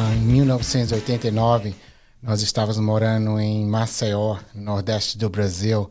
Ah, em 1989, nós estávamos morando em Maceió, no nordeste do Brasil,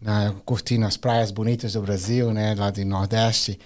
na, curtindo as praias bonitas do Brasil, né, lá do Nordeste.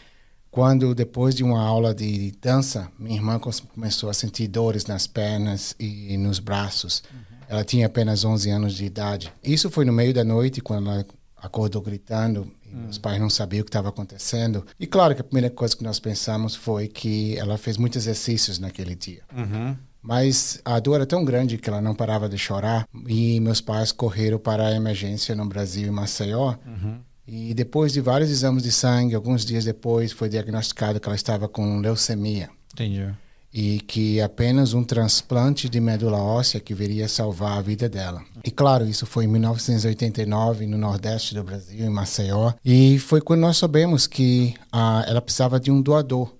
Quando, depois de uma aula de dança, minha irmã começou a sentir dores nas pernas e nos braços. Uhum. Ela tinha apenas 11 anos de idade. Isso foi no meio da noite, quando ela acordou gritando. Hum. Os pais não sabiam o que estava acontecendo. E claro que a primeira coisa que nós pensamos foi que ela fez muitos exercícios naquele dia. Uhum. Mas a dor era tão grande que ela não parava de chorar. E meus pais correram para a emergência no Brasil, em Maceió. Uhum. E depois de vários exames de sangue, alguns dias depois, foi diagnosticado que ela estava com leucemia. Entendi e que apenas um transplante de medula óssea que viria salvar a vida dela. E claro, isso foi em 1989 no Nordeste do Brasil, em Maceió, e foi quando nós soubemos que ah, ela precisava de um doador.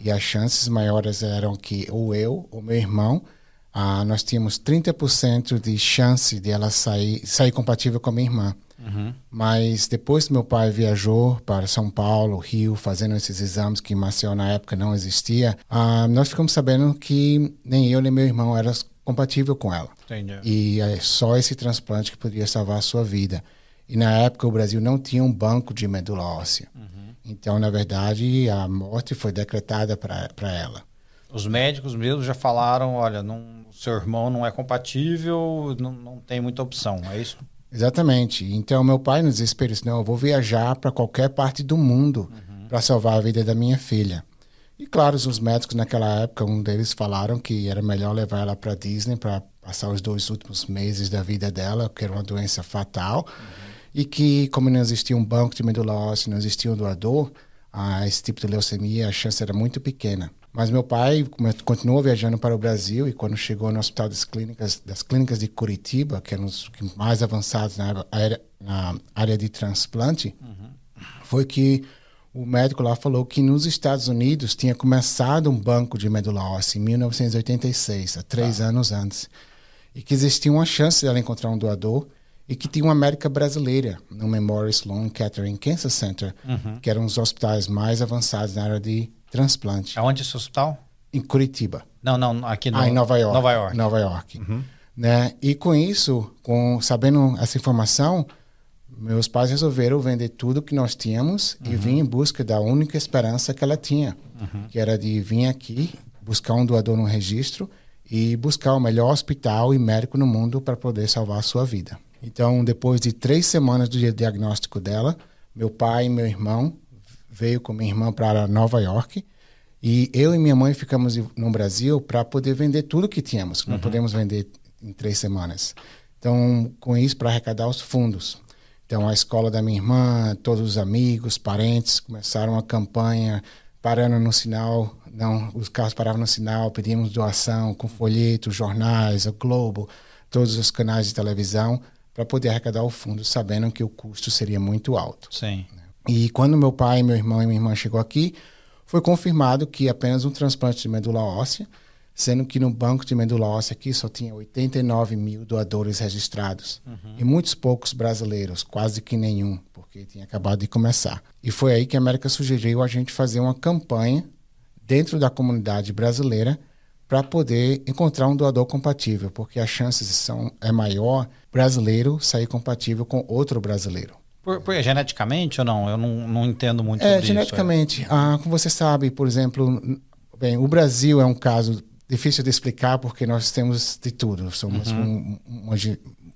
E as chances maiores eram que ou eu ou meu irmão ah, nós tínhamos 30% de chance de ela sair, sair compatível com a minha irmã. Uhum. Mas depois que meu pai viajou para São Paulo, Rio, fazendo esses exames que em Maceió na época não existia, uh, nós ficamos sabendo que nem eu nem meu irmão era compatível com ela. Entendi. E é só esse transplante que poderia salvar a sua vida. E na época o Brasil não tinha um banco de medula óssea. Uhum. Então, na verdade, a morte foi decretada para ela. Os médicos mesmo já falaram, olha, não, seu irmão não é compatível, não, não tem muita opção, é isso? Exatamente. Então, meu pai, no desespero, disse: Não, eu vou viajar para qualquer parte do mundo uhum. para salvar a vida da minha filha. E, claro, os médicos naquela época, um deles falaram que era melhor levar ela para Disney para passar os dois últimos meses da vida dela, que era uma doença fatal. Uhum. E que, como não existia um banco de medula óssea, não existia um doador, a esse tipo de leucemia, a chance era muito pequena. Mas meu pai continuou viajando para o Brasil e quando chegou no Hospital das Clínicas, das Clínicas de Curitiba, que eram os mais avançados na área, na área de transplante, uhum. foi que o médico lá falou que nos Estados Unidos tinha começado um banco de medula óssea em 1986, há três ah. anos antes, e que existia uma chance dela encontrar um doador e que tinha uma médica brasileira no Memorial Sloan Kettering Cancer Center, uhum. que eram os hospitais mais avançados na área de transplante. Aonde esse hospital? Em Curitiba. Não, não, aqui no... Ah, em Nova York. Nova York. Nova York. Uhum. Né? E com isso, com sabendo essa informação, meus pais resolveram vender tudo que nós tínhamos uhum. e vir em busca da única esperança que ela tinha, uhum. que era de vir aqui, buscar um doador no registro e buscar o melhor hospital e médico no mundo para poder salvar a sua vida. Então, depois de três semanas do diagnóstico dela, meu pai e meu irmão veio com minha irmã para Nova York e eu e minha mãe ficamos no Brasil para poder vender tudo que tínhamos, que uhum. não podemos vender em três semanas. Então, com isso, para arrecadar os fundos. Então, a escola da minha irmã, todos os amigos, parentes começaram a campanha, parando no sinal, não, os carros paravam no sinal, pedimos doação com folhetos, jornais, o Globo, todos os canais de televisão, para poder arrecadar o fundo, sabendo que o custo seria muito alto. Sim. E quando meu pai, meu irmão e minha irmã chegou aqui, foi confirmado que apenas um transplante de medula óssea, sendo que no banco de medula óssea aqui só tinha 89 mil doadores registrados uhum. e muitos poucos brasileiros, quase que nenhum, porque tinha acabado de começar. E foi aí que a América sugeriu a gente fazer uma campanha dentro da comunidade brasileira para poder encontrar um doador compatível, porque as chances são é maior brasileiro sair compatível com outro brasileiro. Por, por, geneticamente ou não? Eu não, não entendo muito é, geneticamente. Isso, é. Ah, como você sabe, por exemplo, bem, o Brasil é um caso difícil de explicar porque nós temos de tudo. Somos uhum. um, uma,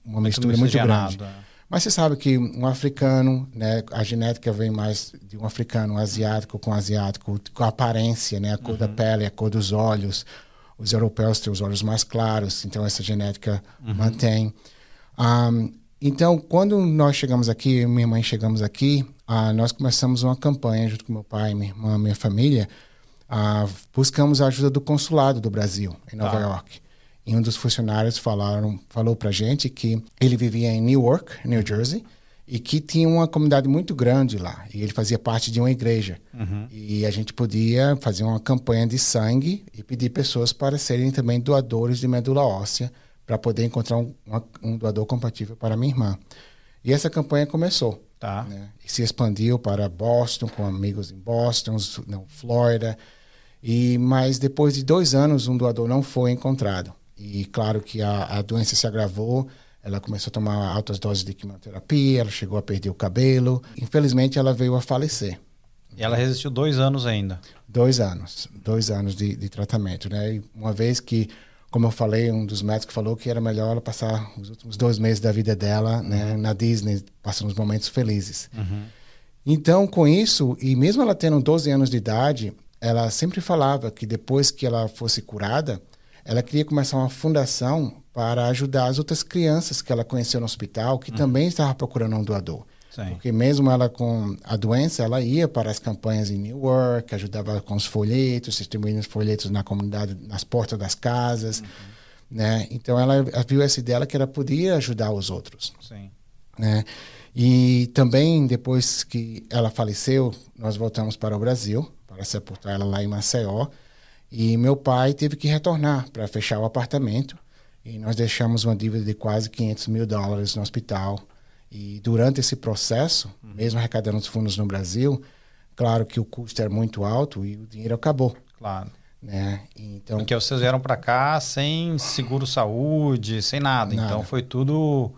uma mistura muito grande. É. Mas você sabe que um africano, né, a genética vem mais de um africano, um asiático com asiático, com a aparência, né, a cor uhum. da pele, a cor dos olhos. Os europeus têm os olhos mais claros, então essa genética uhum. mantém. Um, então, quando nós chegamos aqui, minha mãe chegamos aqui, ah, nós começamos uma campanha junto com meu pai, minha irmã, minha família. Ah, buscamos a ajuda do consulado do Brasil, em Nova ah. York. E um dos funcionários falaram, falou para gente que ele vivia em Newark, New Jersey, e que tinha uma comunidade muito grande lá. E ele fazia parte de uma igreja. Uhum. E a gente podia fazer uma campanha de sangue e pedir pessoas para serem também doadores de medula óssea para poder encontrar um, um, doador compatível para minha irmã. E essa campanha começou. Tá. Né? E se expandiu para Boston, com amigos em Boston, não, Flórida. E mas depois de dois anos um doador não foi encontrado. E claro que a, a doença se agravou. Ela começou a tomar altas doses de quimioterapia, ela chegou a perder o cabelo. Infelizmente, ela veio a falecer. E ela resistiu dois anos ainda? Dois anos. Dois anos de, de tratamento, né? E uma vez que, como eu falei, um dos médicos falou que era melhor ela passar os últimos dois meses da vida dela né, uhum. na Disney, passando os momentos felizes. Uhum. Então, com isso, e mesmo ela tendo 12 anos de idade, ela sempre falava que depois que ela fosse curada, ela queria começar uma fundação para ajudar as outras crianças que ela conheceu no hospital, que uhum. também estavam procurando um doador. Sim. Porque mesmo ela com a doença, ela ia para as campanhas em New York, ajudava com os folhetos, distribuindo os folhetos na comunidade, nas portas das casas, uhum. né? Então ela viu essa ideia que ela podia ajudar os outros. Sim. Né? E também depois que ela faleceu, nós voltamos para o Brasil para sepultar ela lá em Maceió. E meu pai teve que retornar para fechar o apartamento. E nós deixamos uma dívida de quase 500 mil dólares no hospital. E durante esse processo, uhum. mesmo arrecadando os fundos no Brasil, claro que o custo era muito alto e o dinheiro acabou. Claro. Né? Então, Porque vocês vieram para cá sem seguro saúde, sem nada. nada. Então foi tudo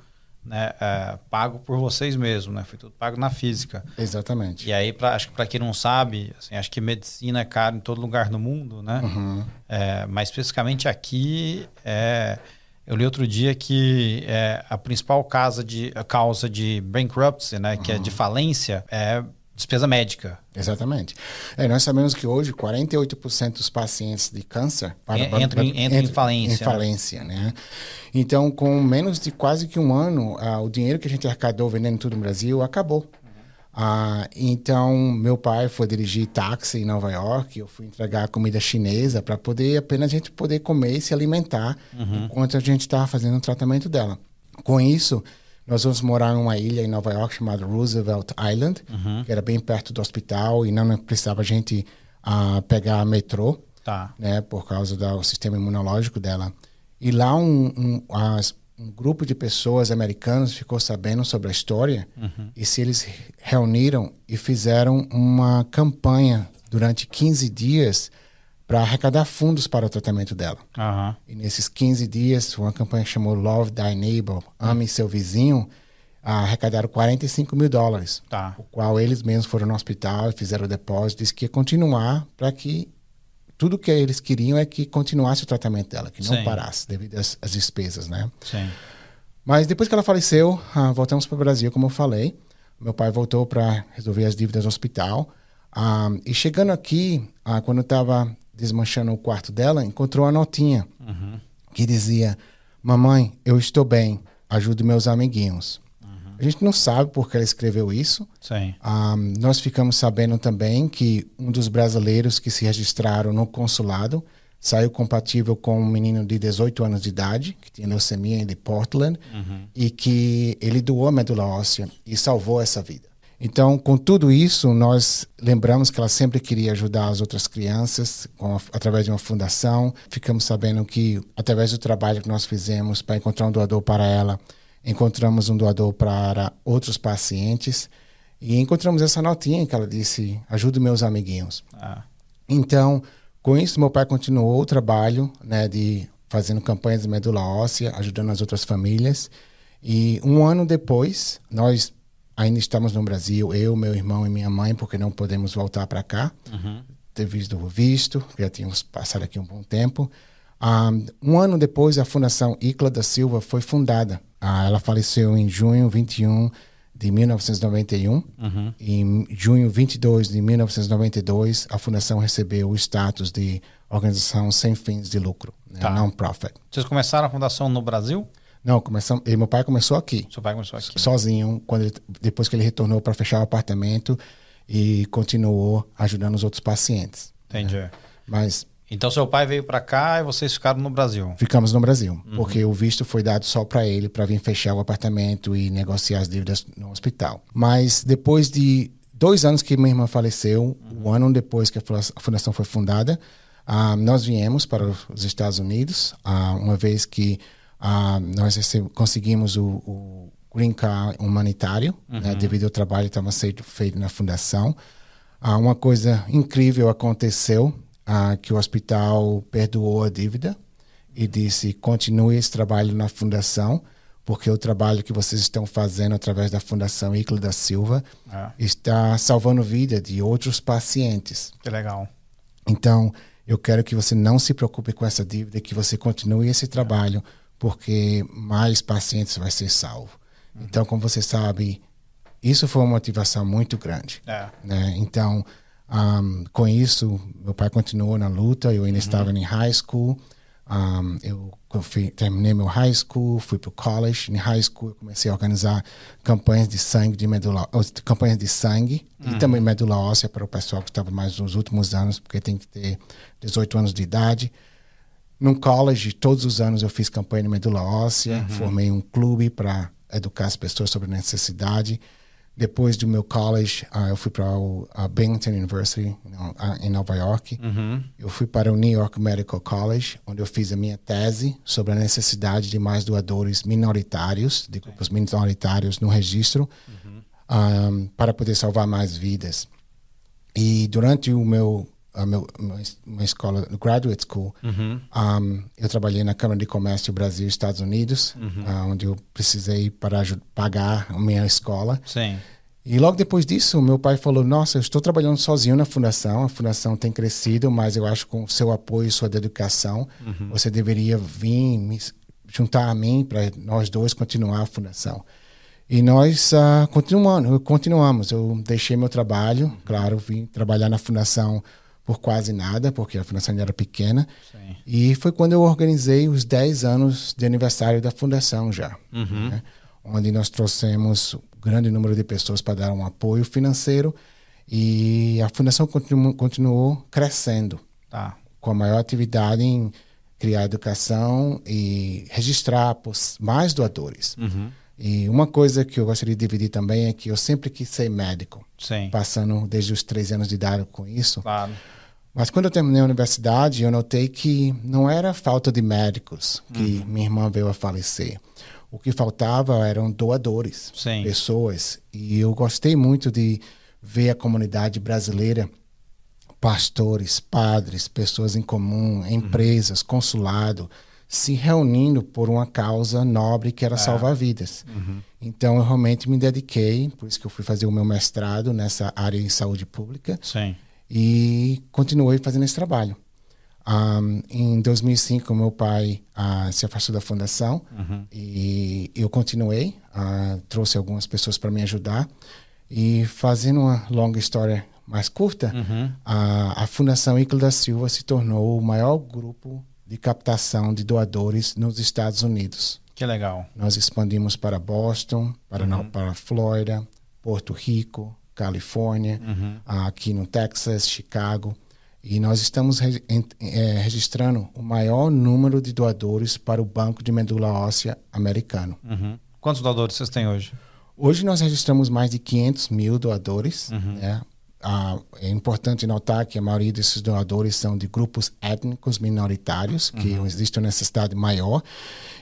né, é, pago por vocês mesmos, né? Foi tudo pago na física. Exatamente. E aí, pra, acho que para quem não sabe, assim, acho que medicina é caro em todo lugar do mundo, né? Uhum. É, mas especificamente aqui, é, eu li outro dia que é, a principal causa de, a causa de bankruptcy, né, uhum. que é de uhum. falência, é despesa médica. Exatamente. É, nós sabemos que hoje 48% dos pacientes de câncer para, entram, em, entram em falência. Em falência, né? né? Então, com menos de quase que um ano, ah, o dinheiro que a gente arrecadou vendendo tudo no Brasil acabou. Uhum. Ah, então, meu pai foi dirigir táxi em Nova York, eu fui entregar comida chinesa para poder apenas a gente poder comer e se alimentar uhum. enquanto a gente estava fazendo o tratamento dela. Com isso, nós vamos morar em uma ilha em Nova York chamada Roosevelt Island, uhum. que era bem perto do hospital e não precisava a gente uh, pegar metrô, tá. né, por causa do sistema imunológico dela. E lá um, um, as, um grupo de pessoas americanas ficou sabendo sobre a história uhum. e se eles reuniram e fizeram uma campanha durante 15 dias para arrecadar fundos para o tratamento dela. Uhum. E nesses 15 dias, uma campanha que chamou Love Thy Neighbor, Ame Seu Vizinho, arrecadaram 45 mil dólares. Tá. O qual eles mesmos foram no hospital e fizeram o depósito, disse que ia continuar para que tudo que eles queriam é que continuasse o tratamento dela, que não Sim. parasse devido às, às, despesas, né? Sim. Mas depois que ela faleceu, ah, voltamos para o Brasil, como eu falei. Meu pai voltou para resolver as dívidas do hospital. Ah, e chegando aqui, ah, quando estava desmanchando o quarto dela, encontrou a notinha uhum. que dizia: Mamãe, eu estou bem, ajude meus amiguinhos. Uhum. A gente não sabe por que ela escreveu isso. Um, ah, nós ficamos sabendo também que um dos brasileiros que se registraram no consulado saiu compatível com um menino de 18 anos de idade, que tinha leucemia de Portland, uhum. e que ele doou a medula óssea e salvou essa vida. Então, com tudo isso, nós lembramos que ela sempre queria ajudar as outras crianças com, através de uma fundação. Ficamos sabendo que, através do trabalho que nós fizemos para encontrar um doador para ela, encontramos um doador para outros pacientes e encontramos essa notinha que ela disse: ajude meus amiguinhos. Ah. Então, com isso, meu pai continuou o trabalho né, de fazendo campanhas de medula óssea, ajudando as outras famílias. E um ano depois, nós ainda estamos no Brasil, eu, meu irmão e minha mãe, porque não podemos voltar para cá, uhum. devido ao visto, já tínhamos passado aqui um bom tempo. Um, um ano depois, a Fundação Icla da Silva foi fundada. Uh, ela faleceu em junho 21 de 1991. Uhum. Em junho 22 de 1992, a fundação recebeu o status de organização sem fins de lucro, né, tá. non-profit. Vocês começaram a fundação no Brasil? Não, começamos, meu pai começou aqui. Seu pai começou aqui. Sozinho, quando ele, depois que ele retornou para fechar o apartamento e continuou ajudando os outros pacientes. Entendi. Né? Mas então seu pai veio para cá e vocês ficaram no Brasil? Ficamos no Brasil, uhum. porque o visto foi dado só para ele para vir fechar o apartamento e negociar as dívidas no hospital. Mas depois de dois anos que minha irmã faleceu, uhum. um ano depois que a fundação foi fundada, uh, nós viemos para os Estados Unidos, uh, uma vez que ah, nós conseguimos o, o Green Card humanitário, né, uhum. né, devido ao trabalho que estava sendo feito na fundação. Ah, uma coisa incrível aconteceu. ah, que o hospital perdoou a dívida e disse: continue esse trabalho na fundação, porque o trabalho que vocês estão fazendo através da Fundação Icla da Silva é. está salvando vida de outros pacientes. Que legal. Então, eu quero que você não se preocupe com essa dívida, que você continue esse trabalho, porque mais pacientes vai ser salvo. Uhum. Então, como você sabe, isso foi uma motivação muito grande. É. Né? Então, um, com isso, meu pai continuou na luta. Eu ainda uhum. estava em high school. Um, eu fui, terminei meu high school, fui para o college. Em high school, eu comecei a organizar campanhas de sangue, de medula, campanhas de sangue uhum. e também medula óssea para o pessoal que estava mais nos últimos anos, porque tem que ter 18 anos de idade. No college, todos os anos eu fiz campanha de medula óssea, uhum. formei um clube para educar as pessoas sobre a necessidade. Depois do meu college, uh, eu fui para a Binghamton University, uh, em Nova York. Uhum. Eu fui para o New York Medical College, onde eu fiz a minha tese sobre a necessidade de mais doadores minoritários, de grupos minoritários no registro, uhum. um, para poder salvar mais vidas. E durante o meu a meu, uma escola, graduate school, uhum. um, eu trabalhei na Câmara de Comércio Brasil Estados Unidos, uhum. uh, onde eu precisei para pagar a minha escola. Sim. E logo depois disso, meu pai falou: Nossa, eu estou trabalhando sozinho na fundação, a fundação tem crescido, mas eu acho que com seu apoio, sua dedicação, uhum. você deveria vir me juntar a mim para nós dois continuar a fundação. E nós uh, continuamos, continuamos. Eu deixei meu trabalho, claro, vim trabalhar na fundação por quase nada, porque a fundação era pequena. Sim. E foi quando eu organizei os 10 anos de aniversário da fundação já, uhum. né? onde nós trouxemos um grande número de pessoas para dar um apoio financeiro e a fundação continu continuou crescendo, tá. com a maior atividade em criar educação e registrar mais doadores. Uhum. E uma coisa que eu gostaria de dividir também é que eu sempre quis ser médico, Sim. passando desde os 13 anos de idade com isso. Claro. Mas quando eu terminei a universidade, eu notei que não era falta de médicos que uhum. minha irmã veio a falecer. O que faltava eram doadores, Sim. pessoas. E eu gostei muito de ver a comunidade brasileira, pastores, padres, pessoas em comum, uhum. empresas, uhum. consulado, se reunindo por uma causa nobre que era é. salvar vidas. Uhum. Então eu realmente me dediquei, por isso que eu fui fazer o meu mestrado nessa área de saúde pública. Sim e continuei fazendo esse trabalho. Um, em 2005, meu pai uh, se afastou da fundação uhum. e eu continuei, uh, trouxe algumas pessoas para me ajudar. E fazendo uma longa história mais curta, uhum. a, a Fundação Icla da Silva se tornou o maior grupo de captação de doadores nos Estados Unidos. Que legal. Nós expandimos para Boston, para, uhum. para Flórida, Porto Rico, Califórnia, uhum. aqui no Texas, Chicago. E nós estamos re, é, registrando o maior número de doadores para o Banco de Medula Óssea americano. Uhum. Quantos doadores vocês têm hoje? Hoje nós registramos mais de 500 mil doadores. Uhum. Né? Ah, é importante notar que a maioria desses doadores são de grupos étnicos minoritários, que uhum. existe uma necessidade maior.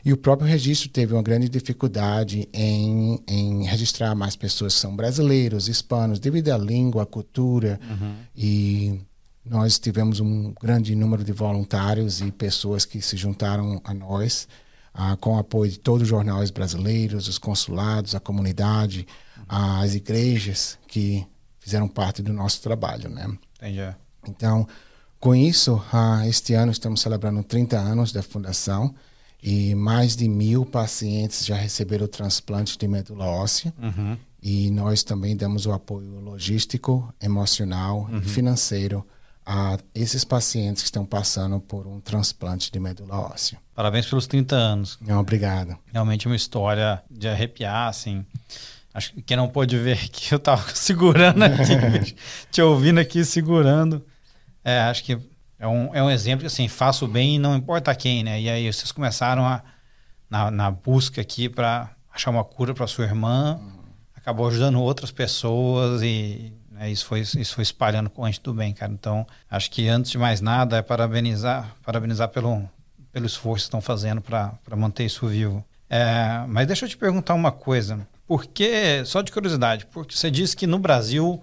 E o próprio registro teve uma grande dificuldade em, em registrar mais pessoas que são brasileiros, hispanos, devido à língua, à cultura. Uhum. E nós tivemos um grande número de voluntários e pessoas que se juntaram a nós, ah, com o apoio de todos os jornais brasileiros, os consulados, a comunidade, uhum. as igrejas que fizeram parte do nosso trabalho, né? Entendi. Então, com isso, uh, este ano estamos celebrando 30 anos da fundação e mais de mil pacientes já receberam o transplante de medula óssea. Uhum. E nós também damos o apoio logístico, emocional uhum. e financeiro a esses pacientes que estão passando por um transplante de medula óssea. Parabéns pelos 30 anos. Não, obrigado. Realmente uma história de arrepiar, assim. Acho que quem não pôde ver que eu tava segurando aqui, te ouvindo aqui segurando. É, acho que é um, é um exemplo que assim, faço bem e não importa quem, né? E aí vocês começaram a, na, na busca aqui para achar uma cura para sua irmã, uhum. acabou ajudando outras pessoas e né, isso, foi, isso foi espalhando gente do bem, cara. Então, acho que antes de mais nada é parabenizar, parabenizar pelo, pelo esforço que estão fazendo para manter isso vivo. É, mas deixa eu te perguntar uma coisa. Porque, só de curiosidade, porque você disse que no Brasil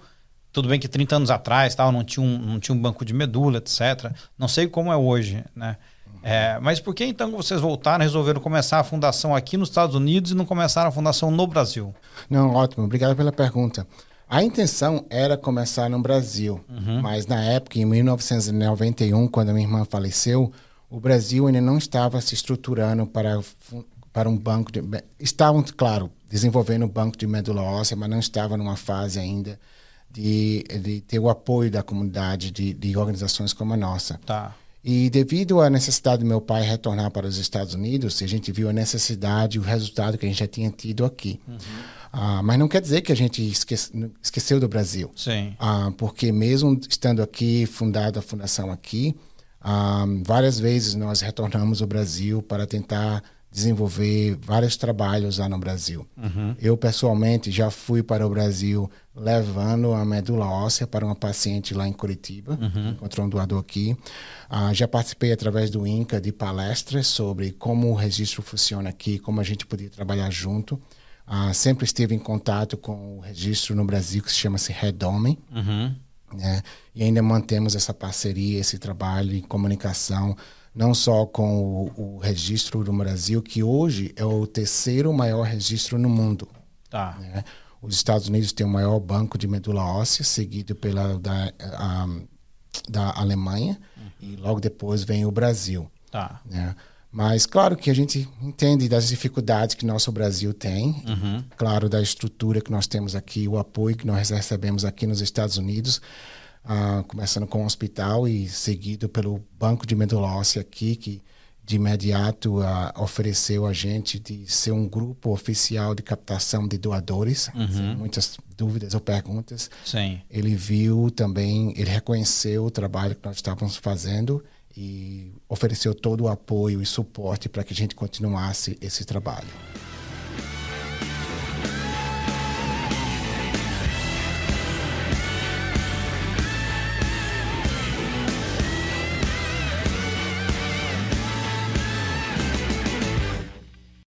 tudo bem que 30 anos atrás tal, não, tinha um, não tinha um banco de medula, etc. Não sei como é hoje, né? É, mas por que então vocês voltaram, resolveram começar a fundação aqui nos Estados Unidos e não começaram a fundação no Brasil? Não, ótimo, obrigado pela pergunta. A intenção era começar no Brasil, uhum. mas na época, em 1991, quando a minha irmã faleceu, o Brasil ainda não estava se estruturando para, para um banco de. Estavam, claro, desenvolvendo um banco de medula óssea, mas não estava numa fase ainda de, de ter o apoio da comunidade, de, de organizações como a nossa. Tá. E devido à necessidade do meu pai retornar para os Estados Unidos, a gente viu a necessidade e o resultado que a gente já tinha tido aqui. Uhum. Uh, mas não quer dizer que a gente esquece, esqueceu do Brasil. Sim. Uh, porque mesmo estando aqui, fundada a fundação aqui, uh, várias vezes nós retornamos ao Brasil para tentar desenvolver vários trabalhos lá no Brasil. Uhum. Eu, pessoalmente, já fui para o Brasil levando a medula óssea para uma paciente lá em Curitiba, uhum. encontrou um doador aqui. Uh, já participei através do INCA de palestras sobre como o registro funciona aqui, como a gente podia trabalhar junto. Uh, sempre esteve em contato com o registro no Brasil que se chama-se Redome. Uhum. Né? E ainda mantemos essa parceria, esse trabalho em comunicação não só com o, o, registro do Brasil, que hoje é o terceiro maior registro no mundo. Tá. Né? Os Estados Unidos têm o maior banco de medula óssea, seguido pela da, a, da Alemanha, uhum. e logo depois vem o Brasil. Tá. Né? Mas claro que a gente entende das dificuldades que nosso Brasil tem, uhum. claro da estrutura que nós temos aqui, o apoio que nós recebemos aqui nos Estados Unidos, uh, começando com o hospital e seguido pelo Banco de Medula Óssea aqui, que de imediato uh, ofereceu a gente de ser um grupo oficial de captação de doadores, uhum. muitas dúvidas ou perguntas. Sim. Ele viu também, ele reconheceu o trabalho que nós estávamos fazendo e ofereceu todo o apoio e suporte para que a gente continuasse esse trabalho.